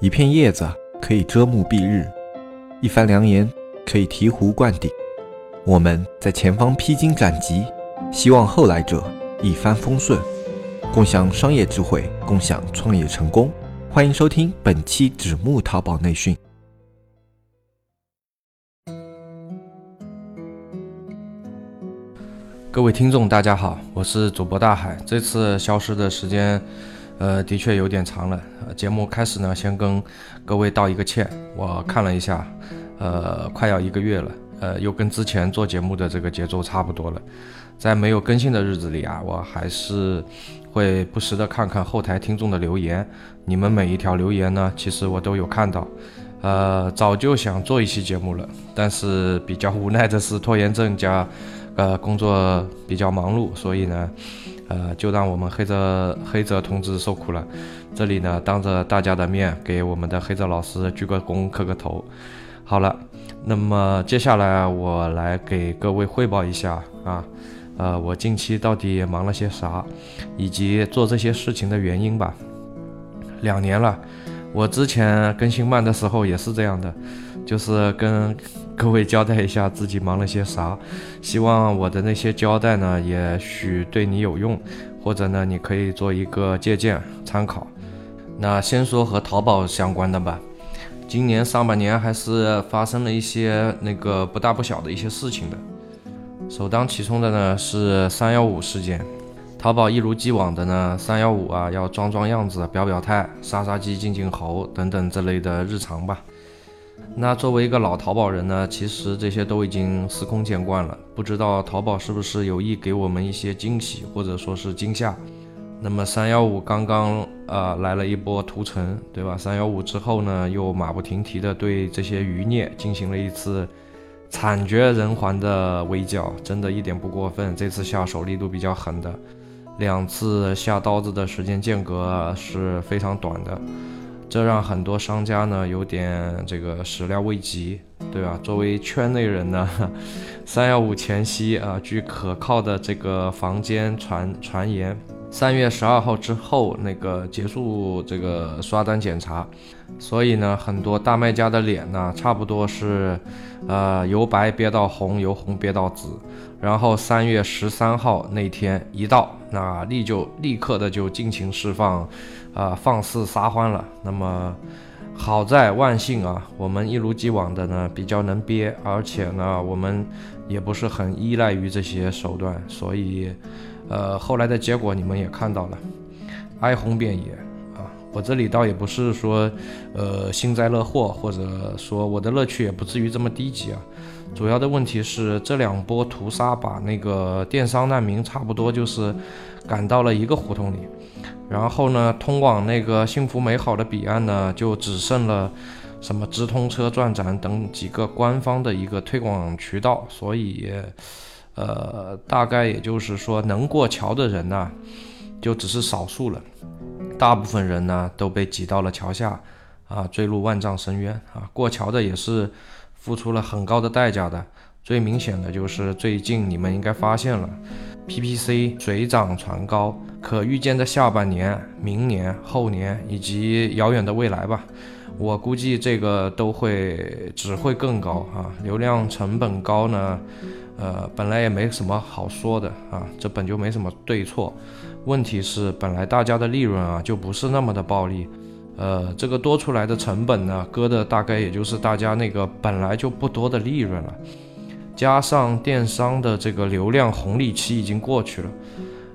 一片叶子可以遮目蔽日，一番良言可以醍醐灌顶。我们在前方披荆斩棘，希望后来者一帆风顺，共享商业智慧，共享创业成功。欢迎收听本期纸木淘宝内训。各位听众，大家好，我是主播大海。这次消失的时间。呃，的确有点长了。节目开始呢，先跟各位道一个歉。我看了一下，呃，快要一个月了，呃，又跟之前做节目的这个节奏差不多了。在没有更新的日子里啊，我还是会不时的看看后台听众的留言。你们每一条留言呢，其实我都有看到。呃，早就想做一期节目了，但是比较无奈的是拖延症加，呃，工作比较忙碌，所以呢。呃，就让我们黑泽黑泽同志受苦了。这里呢，当着大家的面给我们的黑泽老师鞠个躬，磕个头。好了，那么接下来我来给各位汇报一下啊，呃，我近期到底忙了些啥，以及做这些事情的原因吧。两年了，我之前更新慢的时候也是这样的，就是跟。各位交代一下自己忙了些啥，希望我的那些交代呢，也许对你有用，或者呢，你可以做一个借鉴参考。那先说和淘宝相关的吧，今年上半年还是发生了一些那个不大不小的一些事情的。首当其冲的呢是三幺五事件，淘宝一如既往的呢三幺五啊要装装样子、表表态、杀杀鸡、敬敬猴等等这类的日常吧。那作为一个老淘宝人呢，其实这些都已经司空见惯了。不知道淘宝是不是有意给我们一些惊喜，或者说是惊吓？那么三幺五刚刚呃来了一波屠城，对吧？三幺五之后呢，又马不停蹄的对这些余孽进行了一次惨绝人寰的围剿，真的一点不过分。这次下手力度比较狠的，两次下刀子的时间间隔是非常短的。这让很多商家呢有点这个始料未及，对吧？作为圈内人呢，三幺五前夕啊，据可靠的这个房间传传言，三月十二号之后那个结束这个刷单检查，所以呢，很多大卖家的脸呢，差不多是，呃，由白憋到红，由红憋到紫，然后三月十三号那天一到，那立就立刻的就尽情释放。啊，放肆撒欢了。那么好在万幸啊，我们一如既往的呢比较能憋，而且呢我们也不是很依赖于这些手段，所以呃后来的结果你们也看到了，哀鸿遍野啊。我这里倒也不是说呃幸灾乐祸，或者说我的乐趣也不至于这么低级啊。主要的问题是这两波屠杀把那个电商难民差不多就是赶到了一个胡同里。然后呢，通往那个幸福美好的彼岸呢，就只剩了什么直通车、转展等几个官方的一个推广渠道，所以，呃，大概也就是说，能过桥的人呢，就只是少数了，大部分人呢都被挤到了桥下，啊，坠入万丈深渊啊！过桥的也是付出了很高的代价的，最明显的就是最近你们应该发现了。PPC 水涨船高，可预见的下半年、明年、后年以及遥远的未来吧，我估计这个都会只会更高啊！流量成本高呢，呃，本来也没什么好说的啊，这本就没什么对错。问题是，本来大家的利润啊就不是那么的暴利，呃，这个多出来的成本呢，割的大概也就是大家那个本来就不多的利润了。加上电商的这个流量红利期已经过去了，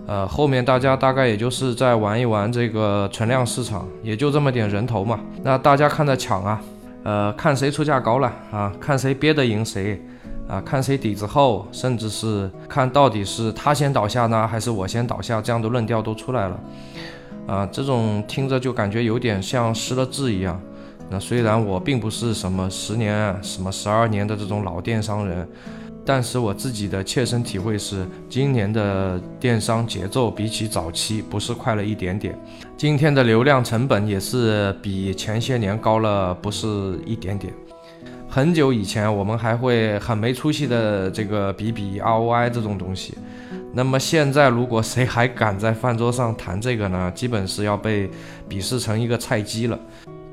呃，后面大家大概也就是在玩一玩这个存量市场，也就这么点人头嘛。那大家看着抢啊，呃，看谁出价高了啊，看谁憋得赢谁啊，看谁底子厚，甚至是看到底是他先倒下呢，还是我先倒下，这样的论调都出来了。啊，这种听着就感觉有点像失了智一样。那虽然我并不是什么十年、什么十二年的这种老电商人，但是我自己的切身体会是，今年的电商节奏比起早期不是快了一点点，今天的流量成本也是比前些年高了不是一点点。很久以前我们还会很没出息的这个比比 ROI 这种东西，那么现在如果谁还敢在饭桌上谈这个呢，基本是要被鄙视成一个菜鸡了。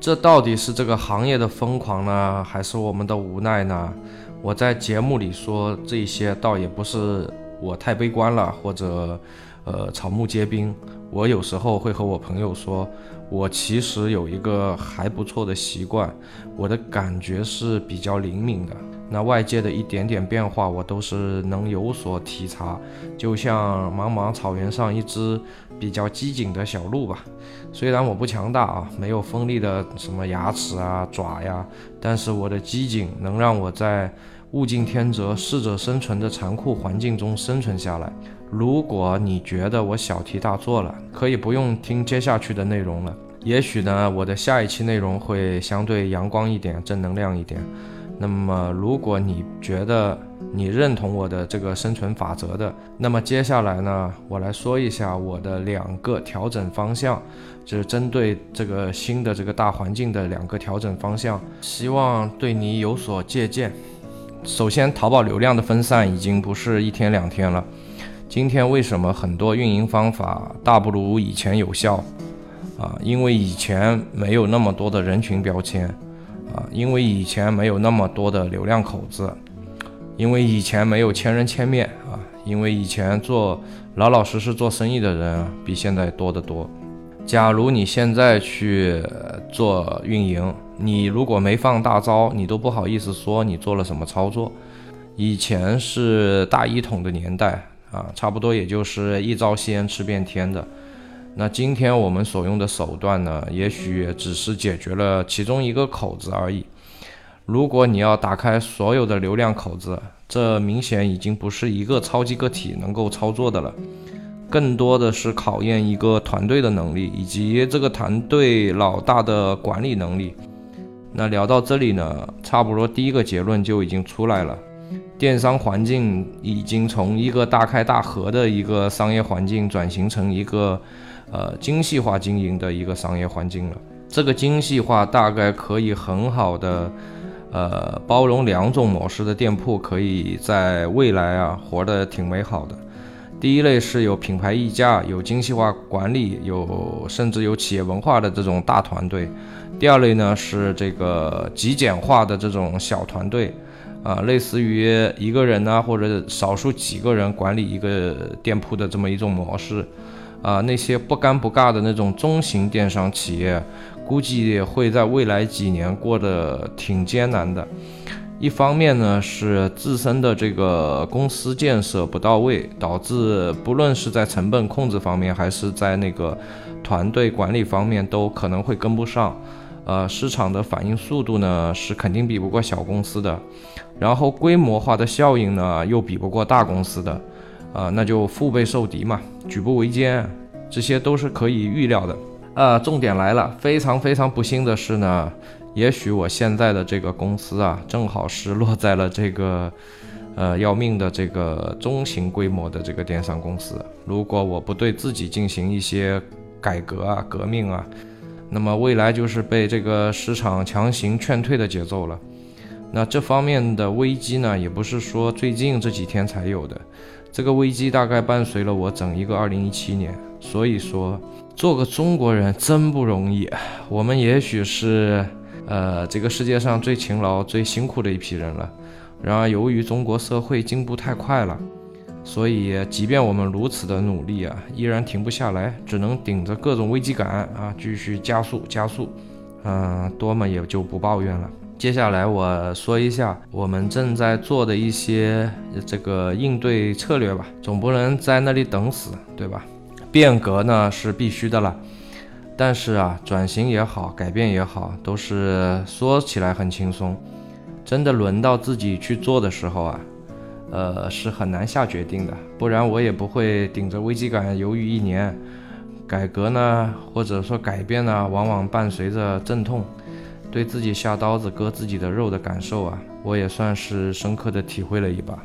这到底是这个行业的疯狂呢，还是我们的无奈呢？我在节目里说这些，倒也不是我太悲观了，或者呃草木皆兵。我有时候会和我朋友说，我其实有一个还不错的习惯，我的感觉是比较灵敏的。那外界的一点点变化，我都是能有所体察，就像茫茫草原上一只比较机警的小鹿吧。虽然我不强大啊，没有锋利的什么牙齿啊、爪呀，但是我的机警能让我在物竞天择、适者生存的残酷环境中生存下来。如果你觉得我小题大做了，可以不用听接下去的内容了。也许呢，我的下一期内容会相对阳光一点、正能量一点。那么，如果你觉得你认同我的这个生存法则的，那么接下来呢，我来说一下我的两个调整方向，就是针对这个新的这个大环境的两个调整方向，希望对你有所借鉴。首先，淘宝流量的分散已经不是一天两天了。今天为什么很多运营方法大不如以前有效？啊，因为以前没有那么多的人群标签。啊，因为以前没有那么多的流量口子，因为以前没有千人千面啊，因为以前做老老实实做生意的人比现在多得多。假如你现在去做运营，你如果没放大招，你都不好意思说你做了什么操作。以前是大一统的年代啊，差不多也就是一招鲜吃遍天的。那今天我们所用的手段呢，也许只是解决了其中一个口子而已。如果你要打开所有的流量口子，这明显已经不是一个超级个体能够操作的了，更多的是考验一个团队的能力，以及这个团队老大的管理能力。那聊到这里呢，差不多第一个结论就已经出来了：电商环境已经从一个大开大合的一个商业环境，转型成一个。呃，精细化经营的一个商业环境了。这个精细化大概可以很好的，呃，包容两种模式的店铺，可以在未来啊活得挺美好的。第一类是有品牌溢价、有精细化管理、有甚至有企业文化的这种大团队。第二类呢是这个极简化的这种小团队，啊，类似于一个人呢或者少数几个人管理一个店铺的这么一种模式。啊，那些不尴不尬的那种中型电商企业，估计会在未来几年过得挺艰难的。一方面呢，是自身的这个公司建设不到位，导致不论是在成本控制方面，还是在那个团队管理方面，都可能会跟不上。呃，市场的反应速度呢，是肯定比不过小公司的，然后规模化的效应呢，又比不过大公司的。啊，那就腹背受敌嘛，举步维艰，这些都是可以预料的。啊，重点来了，非常非常不幸的是呢，也许我现在的这个公司啊，正好是落在了这个，呃，要命的这个中型规模的这个电商公司。如果我不对自己进行一些改革啊、革命啊，那么未来就是被这个市场强行劝退的节奏了。那这方面的危机呢，也不是说最近这几天才有的。这个危机大概伴随了我整一个二零一七年，所以说做个中国人真不容易。我们也许是呃这个世界上最勤劳、最辛苦的一批人了。然而由于中国社会进步太快了，所以即便我们如此的努力啊，依然停不下来，只能顶着各种危机感啊继续加速加速。嗯，多么也就不抱怨了。接下来我说一下我们正在做的一些这个应对策略吧，总不能在那里等死，对吧？变革呢是必须的了，但是啊，转型也好，改变也好，都是说起来很轻松，真的轮到自己去做的时候啊，呃，是很难下决定的。不然我也不会顶着危机感犹豫一年。改革呢，或者说改变呢，往往伴随着阵痛。对自己下刀子割自己的肉的感受啊，我也算是深刻的体会了一把。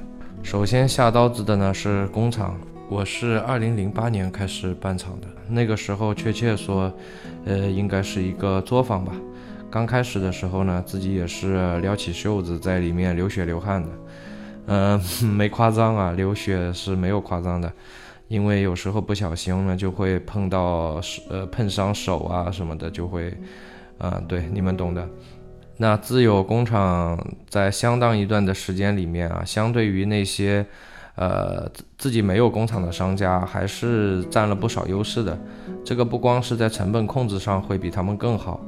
首先下刀子的呢是工厂，我是二零零八年开始办厂的，那个时候确切说，呃，应该是一个作坊吧。刚开始的时候呢，自己也是撩起袖子在里面流血流汗的，嗯，没夸张啊，流血是没有夸张的，因为有时候不小心呢就会碰到呃碰伤手啊什么的就会。啊，对，你们懂的。那自有工厂在相当一段的时间里面啊，相对于那些呃自己没有工厂的商家，还是占了不少优势的。这个不光是在成本控制上会比他们更好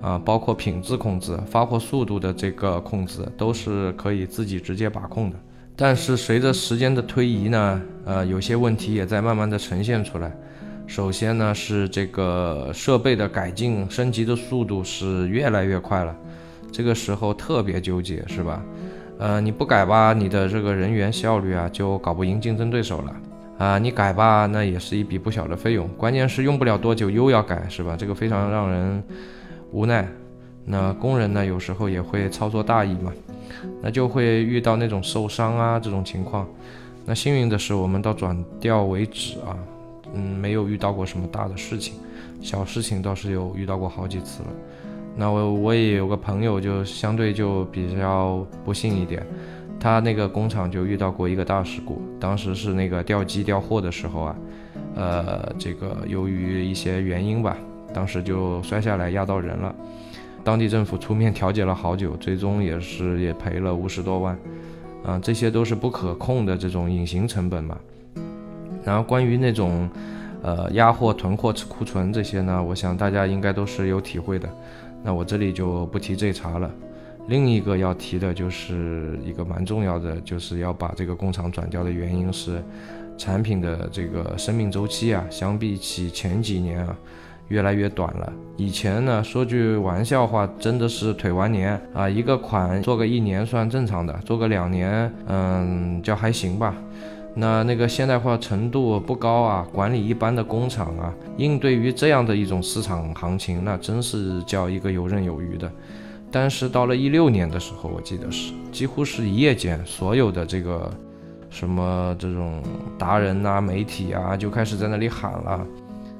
啊，包括品质控制、发货速度的这个控制，都是可以自己直接把控的。但是随着时间的推移呢，呃，有些问题也在慢慢的呈现出来。首先呢，是这个设备的改进升级的速度是越来越快了，这个时候特别纠结，是吧？呃，你不改吧，你的这个人员效率啊就搞不赢竞争对手了啊，你改吧，那也是一笔不小的费用，关键是用不了多久又要改，是吧？这个非常让人无奈。那工人呢，有时候也会操作大意嘛。那就会遇到那种受伤啊这种情况。那幸运的是，我们到转调为止啊，嗯，没有遇到过什么大的事情，小事情倒是有遇到过好几次了。那我我也有个朋友，就相对就比较不幸一点，他那个工厂就遇到过一个大事故，当时是那个吊机吊货的时候啊，呃，这个由于一些原因吧，当时就摔下来压到人了。当地政府出面调解了好久，最终也是也赔了五十多万，啊，这些都是不可控的这种隐形成本嘛。然后关于那种，呃，压货、囤货、库存这些呢，我想大家应该都是有体会的，那我这里就不提这茬了。另一个要提的就是一个蛮重要的，就是要把这个工厂转掉的原因是，产品的这个生命周期啊，相比起前几年啊。越来越短了。以前呢，说句玩笑话，真的是腿完年啊，一个款做个一年算正常的，做个两年，嗯，叫还行吧。那那个现代化程度不高啊，管理一般的工厂啊，应对于这样的一种市场行情，那真是叫一个游刃有余的。但是到了一六年的时候，我记得是几乎是一夜间，所有的这个什么这种达人啊、媒体啊，就开始在那里喊了。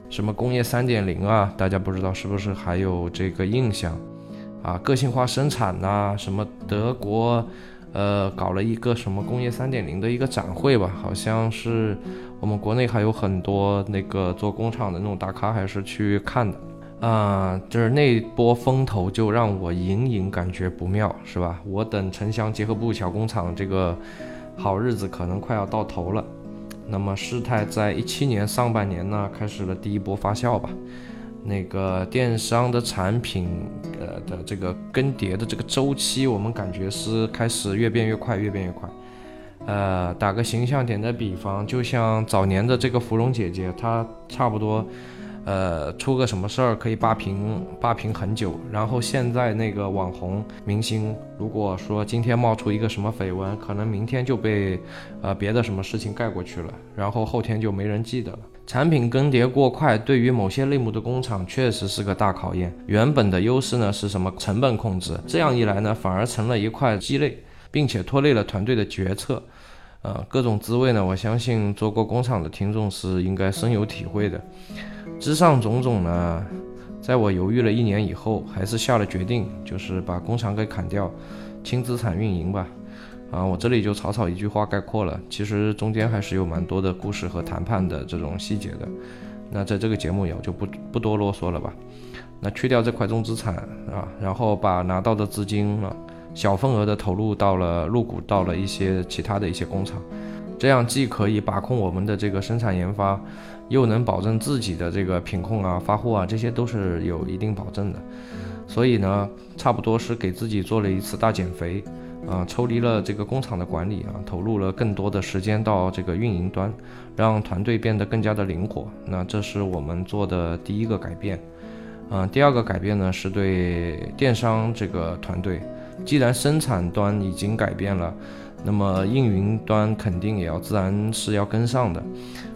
什么工业三点零啊？大家不知道是不是还有这个印象啊？个性化生产呐，什么德国，呃，搞了一个什么工业三点零的一个展会吧？好像是我们国内还有很多那个做工厂的那种大咖还是去看的啊。就是那波风头就让我隐隐感觉不妙，是吧？我等城乡结合部小工厂这个好日子可能快要到头了。那么事态在一七年上半年呢，开始了第一波发酵吧。那个电商的产品，呃的这个更迭的这个周期，我们感觉是开始越变越快，越变越快。呃，打个形象点的比方，就像早年的这个芙蓉姐姐，她差不多。呃，出个什么事儿可以霸屏霸屏很久，然后现在那个网红明星，如果说今天冒出一个什么绯闻，可能明天就被呃别的什么事情盖过去了，然后后天就没人记得了。产品更迭过快，对于某些类目的工厂确实是个大考验。原本的优势呢是什么？成本控制，这样一来呢，反而成了一块鸡肋，并且拖累了团队的决策。呃，各种滋味呢，我相信做过工厂的听众是应该深有体会的。之上种种呢，在我犹豫了一年以后，还是下了决定，就是把工厂给砍掉，轻资产运营吧。啊，我这里就草草一句话概括了，其实中间还是有蛮多的故事和谈判的这种细节的。那在这个节目也就不不多啰嗦了吧。那去掉这块重资产啊，然后把拿到的资金啊，小份额的投入到了入股到了一些其他的一些工厂，这样既可以把控我们的这个生产研发。又能保证自己的这个品控啊、发货啊，这些都是有一定保证的。所以呢，差不多是给自己做了一次大减肥啊，抽离了这个工厂的管理啊，投入了更多的时间到这个运营端，让团队变得更加的灵活。那这是我们做的第一个改变。嗯，第二个改变呢，是对电商这个团队，既然生产端已经改变了，那么运营端肯定也要自然是要跟上的。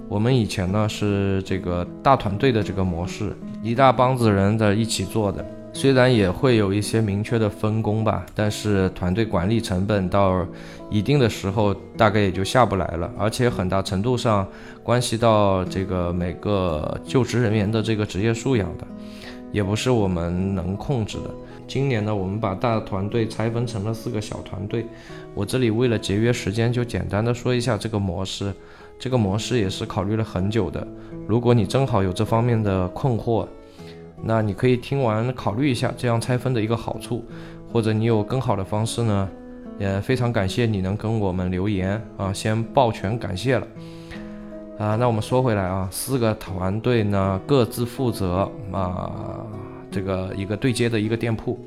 我们以前呢是这个大团队的这个模式，一大帮子人在一起做的，虽然也会有一些明确的分工吧，但是团队管理成本到一定的时候大概也就下不来了，而且很大程度上关系到这个每个就职人员的这个职业素养的，也不是我们能控制的。今年呢，我们把大团队拆分成了四个小团队，我这里为了节约时间，就简单的说一下这个模式。这个模式也是考虑了很久的。如果你正好有这方面的困惑，那你可以听完考虑一下这样拆分的一个好处，或者你有更好的方式呢？也非常感谢你能跟我们留言啊，先抱拳感谢了啊。那我们说回来啊，四个团队呢各自负责啊这个一个对接的一个店铺，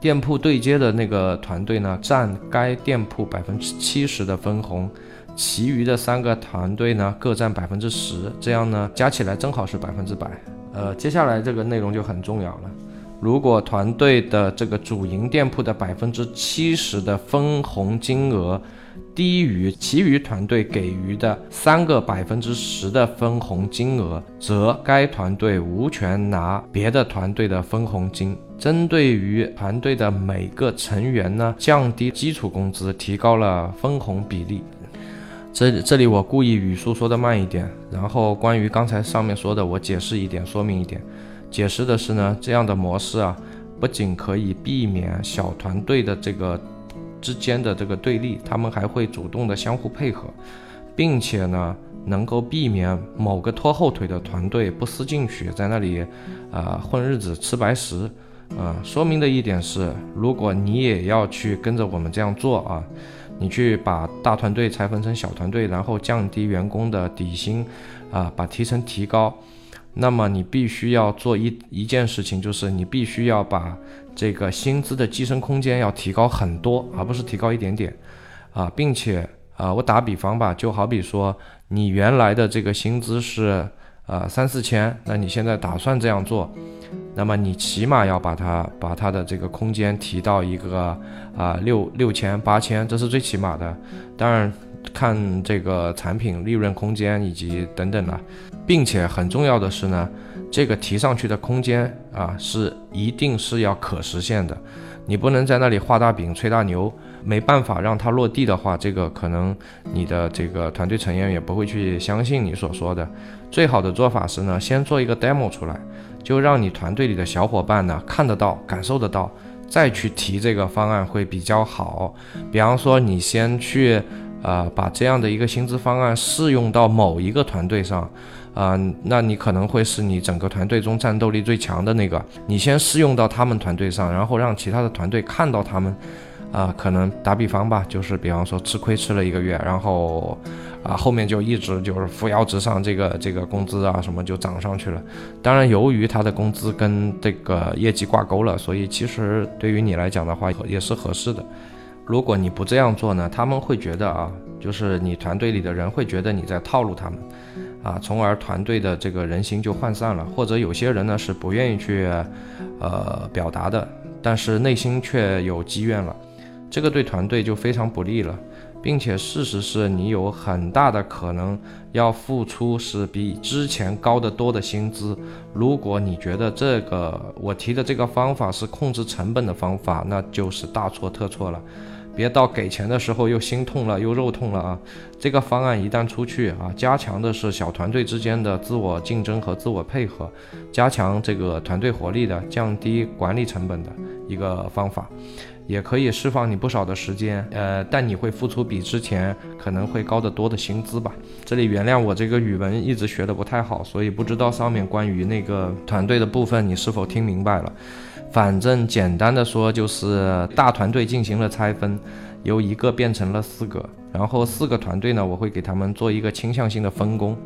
店铺对接的那个团队呢占该店铺百分之七十的分红，其余的三个团队呢各占百分之十，这样呢加起来正好是百分之百。呃，接下来这个内容就很重要了。如果团队的这个主营店铺的百分之七十的分红金额低于其余团队给予的三个百分之十的分红金额，则该团队无权拿别的团队的分红金。针对于团队的每个成员呢，降低基础工资，提高了分红比例。这这里我故意语速说的慢一点，然后关于刚才上面说的，我解释一点，说明一点。解释的是呢，这样的模式啊，不仅可以避免小团队的这个之间的这个对立，他们还会主动的相互配合，并且呢，能够避免某个拖后腿的团队不思进取，在那里啊混日子吃白食。啊，说明的一点是，如果你也要去跟着我们这样做啊，你去把大团队拆分成小团队，然后降低员工的底薪，啊，把提成提高。那么你必须要做一一件事情，就是你必须要把这个薪资的晋升空间要提高很多，而不是提高一点点，啊，并且啊，我打比方吧，就好比说你原来的这个薪资是呃三四千，那你现在打算这样做，那么你起码要把它把它的这个空间提到一个啊六六千八千，这是最起码的，当然。看这个产品利润空间以及等等的，并且很重要的是呢，这个提上去的空间啊是一定是要可实现的，你不能在那里画大饼吹大牛，没办法让它落地的话，这个可能你的这个团队成员也不会去相信你所说的。最好的做法是呢，先做一个 demo 出来，就让你团队里的小伙伴呢看得到、感受得到，再去提这个方案会比较好。比方说你先去。啊，把这样的一个薪资方案试用到某一个团队上，啊，那你可能会是你整个团队中战斗力最强的那个。你先试用到他们团队上，然后让其他的团队看到他们，啊，可能打比方吧，就是比方说吃亏吃了一个月，然后啊后面就一直就是扶摇直上，这个这个工资啊什么就涨上去了。当然，由于他的工资跟这个业绩挂钩了，所以其实对于你来讲的话也是合适的。如果你不这样做呢，他们会觉得啊，就是你团队里的人会觉得你在套路他们，啊，从而团队的这个人心就涣散了。或者有些人呢是不愿意去，呃，表达的，但是内心却有积怨了，这个对团队就非常不利了，并且事实是你有很大的可能要付出是比之前高得多的薪资。如果你觉得这个我提的这个方法是控制成本的方法，那就是大错特错了。别到给钱的时候又心痛了，又肉痛了啊！这个方案一旦出去啊，加强的是小团队之间的自我竞争和自我配合，加强这个团队活力的，降低管理成本的一个方法，也可以释放你不少的时间。呃，但你会付出比之前可能会高得多的薪资吧？这里原谅我这个语文一直学的不太好，所以不知道上面关于那个团队的部分你是否听明白了。反正简单的说，就是大团队进行了拆分，由一个变成了四个，然后四个团队呢，我会给他们做一个倾向性的分工，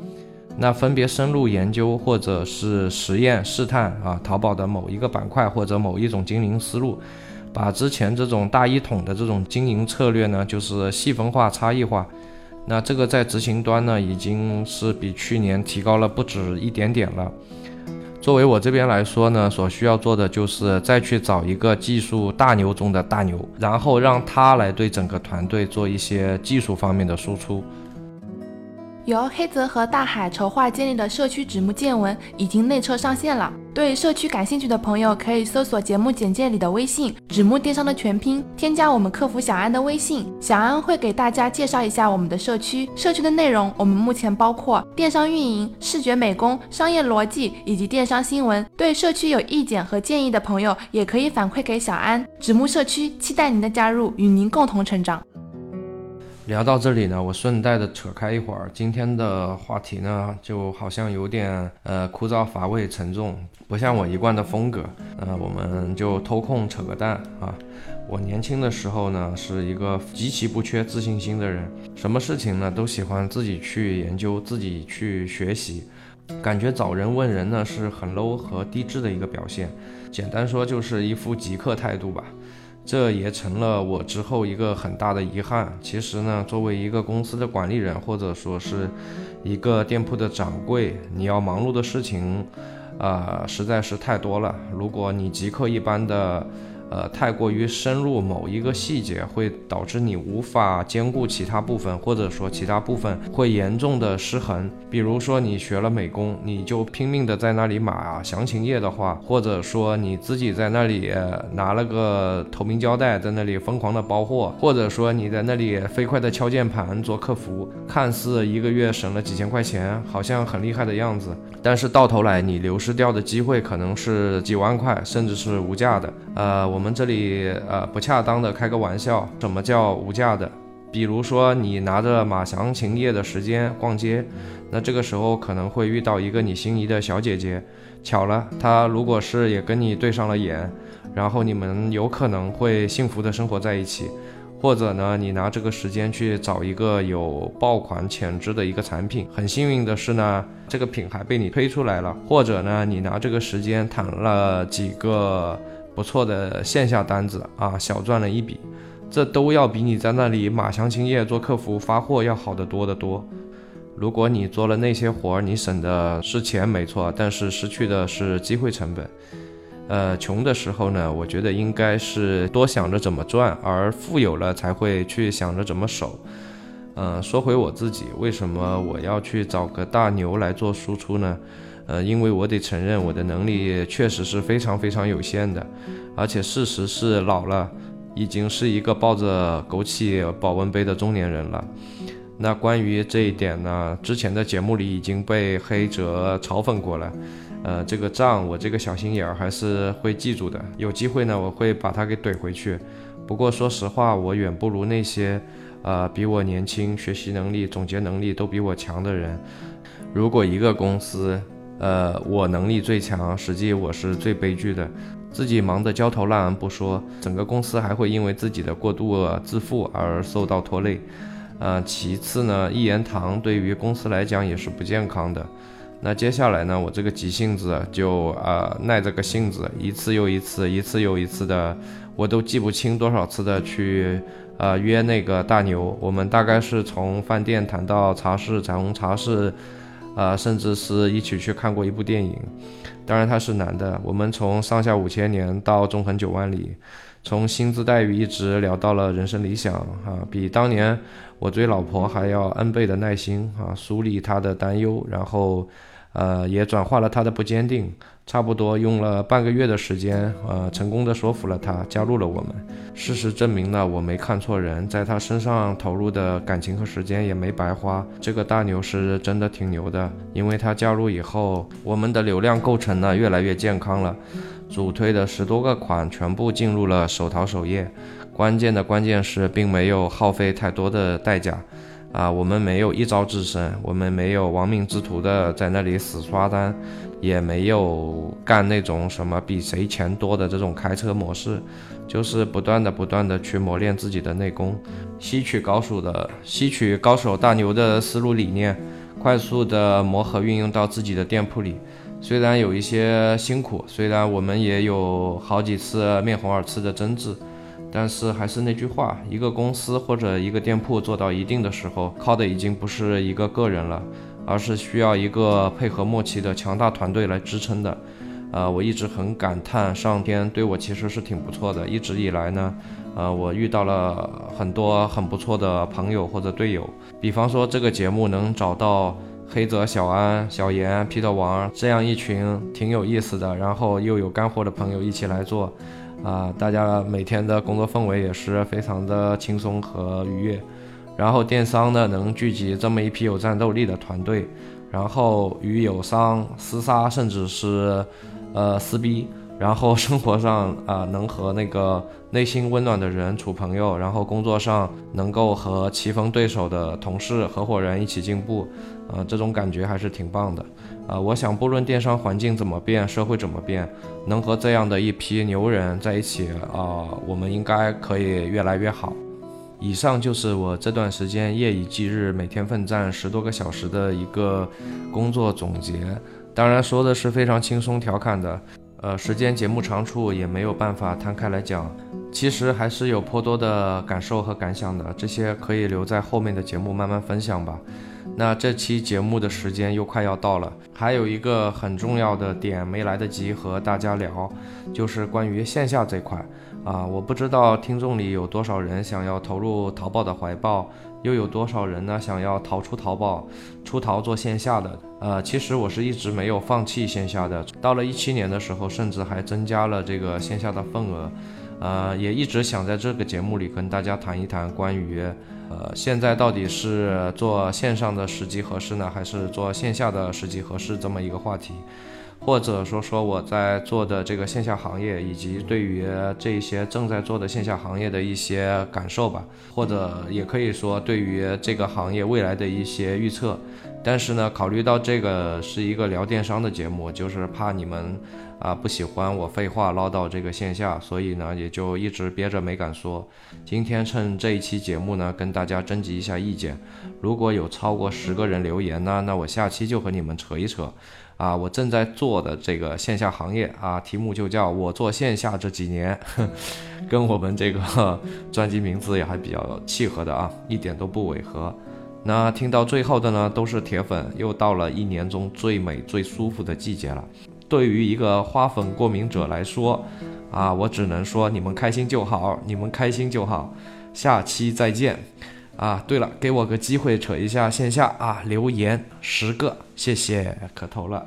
那分别深入研究或者是实验试探啊，淘宝的某一个板块或者某一种经营思路，把之前这种大一统的这种经营策略呢，就是细分化、差异化，那这个在执行端呢，已经是比去年提高了不止一点点了。作为我这边来说呢，所需要做的就是再去找一个技术大牛中的大牛，然后让他来对整个团队做一些技术方面的输出。由黑泽和大海筹划建立的社区纸木见闻已经内测上线了。对社区感兴趣的朋友，可以搜索节目简介里的微信“纸木电商”的全拼，添加我们客服小安的微信，小安会给大家介绍一下我们的社区。社区的内容，我们目前包括电商运营、视觉美工、商业逻辑以及电商新闻。对社区有意见和建议的朋友，也可以反馈给小安。纸木社区期待您的加入，与您共同成长。聊到这里呢，我顺带的扯开一会儿，今天的话题呢，就好像有点呃枯燥乏味、沉重，不像我一贯的风格。呃，我们就偷空扯个蛋啊。我年轻的时候呢，是一个极其不缺自信心的人，什么事情呢都喜欢自己去研究、自己去学习，感觉找人问人呢是很 low 和低智的一个表现。简单说就是一副极客态度吧。这也成了我之后一个很大的遗憾。其实呢，作为一个公司的管理人，或者说是一个店铺的掌柜，你要忙碌的事情，啊，实在是太多了。如果你极客一般的。呃，太过于深入某一个细节，会导致你无法兼顾其他部分，或者说其他部分会严重的失衡。比如说你学了美工，你就拼命的在那里码详情页的话，或者说你自己在那里拿了个透明胶带，在那里疯狂的包货，或者说你在那里飞快的敲键盘做客服，看似一个月省了几千块钱，好像很厉害的样子，但是到头来你流失掉的机会可能是几万块，甚至是无价的。呃，我。我我们这里呃不恰当的开个玩笑，什么叫无价的？比如说你拿着马详情页的时间逛街，那这个时候可能会遇到一个你心仪的小姐姐，巧了，她如果是也跟你对上了眼，然后你们有可能会幸福的生活在一起。或者呢，你拿这个时间去找一个有爆款潜质的一个产品，很幸运的是呢，这个品还被你推出来了。或者呢，你拿这个时间谈了几个。不错的线下单子啊，小赚了一笔，这都要比你在那里码详情页做客服发货要好得多得多。如果你做了那些活儿，你省的是钱没错，但是失去的是机会成本。呃，穷的时候呢，我觉得应该是多想着怎么赚，而富有了才会去想着怎么守。嗯，说回我自己，为什么我要去找个大牛来做输出呢？呃，因为我得承认，我的能力确实是非常非常有限的，而且事实是老了，已经是一个抱着枸杞保温杯的中年人了。那关于这一点呢，之前的节目里已经被黑泽嘲讽过了。呃，这个账我这个小心眼儿还是会记住的，有机会呢我会把它给怼回去。不过说实话，我远不如那些呃比我年轻、学习能力、总结能力都比我强的人。如果一个公司，呃，我能力最强，实际我是最悲剧的，自己忙得焦头烂额不说，整个公司还会因为自己的过度自负而受到拖累。呃，其次呢，一言堂对于公司来讲也是不健康的。那接下来呢，我这个急性子就呃耐着个性子，一次又一次，一次又一次的，我都记不清多少次的去呃约那个大牛，我们大概是从饭店谈到茶室，彩虹茶室。啊，甚至是一起去看过一部电影，当然他是男的。我们从上下五千年到纵横九万里，从薪资待遇一直聊到了人生理想啊，比当年我追老婆还要 N 倍的耐心啊，梳理他的担忧，然后。呃，也转化了他的不坚定，差不多用了半个月的时间，呃，成功的说服了他加入了我们。事实证明呢，我没看错人，在他身上投入的感情和时间也没白花。这个大牛是真的挺牛的，因为他加入以后，我们的流量构成呢越来越健康了，主推的十多个款全部进入了首淘首页。关键的关键是，并没有耗费太多的代价。啊，我们没有一招制胜，我们没有亡命之徒的在那里死刷单，也没有干那种什么比谁钱多的这种开车模式，就是不断的不断的去磨练自己的内功，吸取高手的吸取高手大牛的思路理念，快速的磨合运用到自己的店铺里。虽然有一些辛苦，虽然我们也有好几次面红耳赤的争执。但是还是那句话，一个公司或者一个店铺做到一定的时候，靠的已经不是一个个人了，而是需要一个配合默契的强大团队来支撑的。呃，我一直很感叹，上天对我其实是挺不错的。一直以来呢，呃，我遇到了很多很不错的朋友或者队友，比方说这个节目能找到黑泽、小安、小严、皮特王这样一群挺有意思的，然后又有干货的朋友一起来做。啊，大家每天的工作氛围也是非常的轻松和愉悦，然后电商呢能聚集这么一批有战斗力的团队，然后与友商厮杀，甚至是呃撕逼，然后生活上啊能和那个内心温暖的人处朋友，然后工作上能够和棋逢对手的同事、合伙人一起进步，呃，这种感觉还是挺棒的。啊，我想不论电商环境怎么变，社会怎么变，能和这样的一批牛人在一起啊，我们应该可以越来越好。以上就是我这段时间夜以继日、每天奋战十多个小时的一个工作总结。当然说的是非常轻松调侃的，呃，时间节目长处也没有办法摊开来讲。其实还是有颇多的感受和感想的，这些可以留在后面的节目慢慢分享吧。那这期节目的时间又快要到了，还有一个很重要的点没来得及和大家聊，就是关于线下这块啊，我不知道听众里有多少人想要投入淘宝的怀抱，又有多少人呢想要逃出淘宝，出逃做线下的。呃，其实我是一直没有放弃线下的，到了一七年的时候，甚至还增加了这个线下的份额，呃，也一直想在这个节目里跟大家谈一谈关于。呃，现在到底是做线上的时机合适呢，还是做线下的时机合适这么一个话题，或者说说我在做的这个线下行业，以及对于这些正在做的线下行业的一些感受吧，或者也可以说对于这个行业未来的一些预测。但是呢，考虑到这个是一个聊电商的节目，就是怕你们。啊，不喜欢我废话唠叨这个线下，所以呢，也就一直憋着没敢说。今天趁这一期节目呢，跟大家征集一下意见。如果有超过十个人留言呢，那我下期就和你们扯一扯。啊，我正在做的这个线下行业啊，题目就叫我做线下这几年，跟我们这个专辑名字也还比较契合的啊，一点都不违和。那听到最后的呢，都是铁粉，又到了一年中最美最舒服的季节了。对于一个花粉过敏者来说，啊，我只能说你们开心就好，你们开心就好。下期再见。啊，对了，给我个机会扯一下线下啊，留言十个，谢谢，可头了。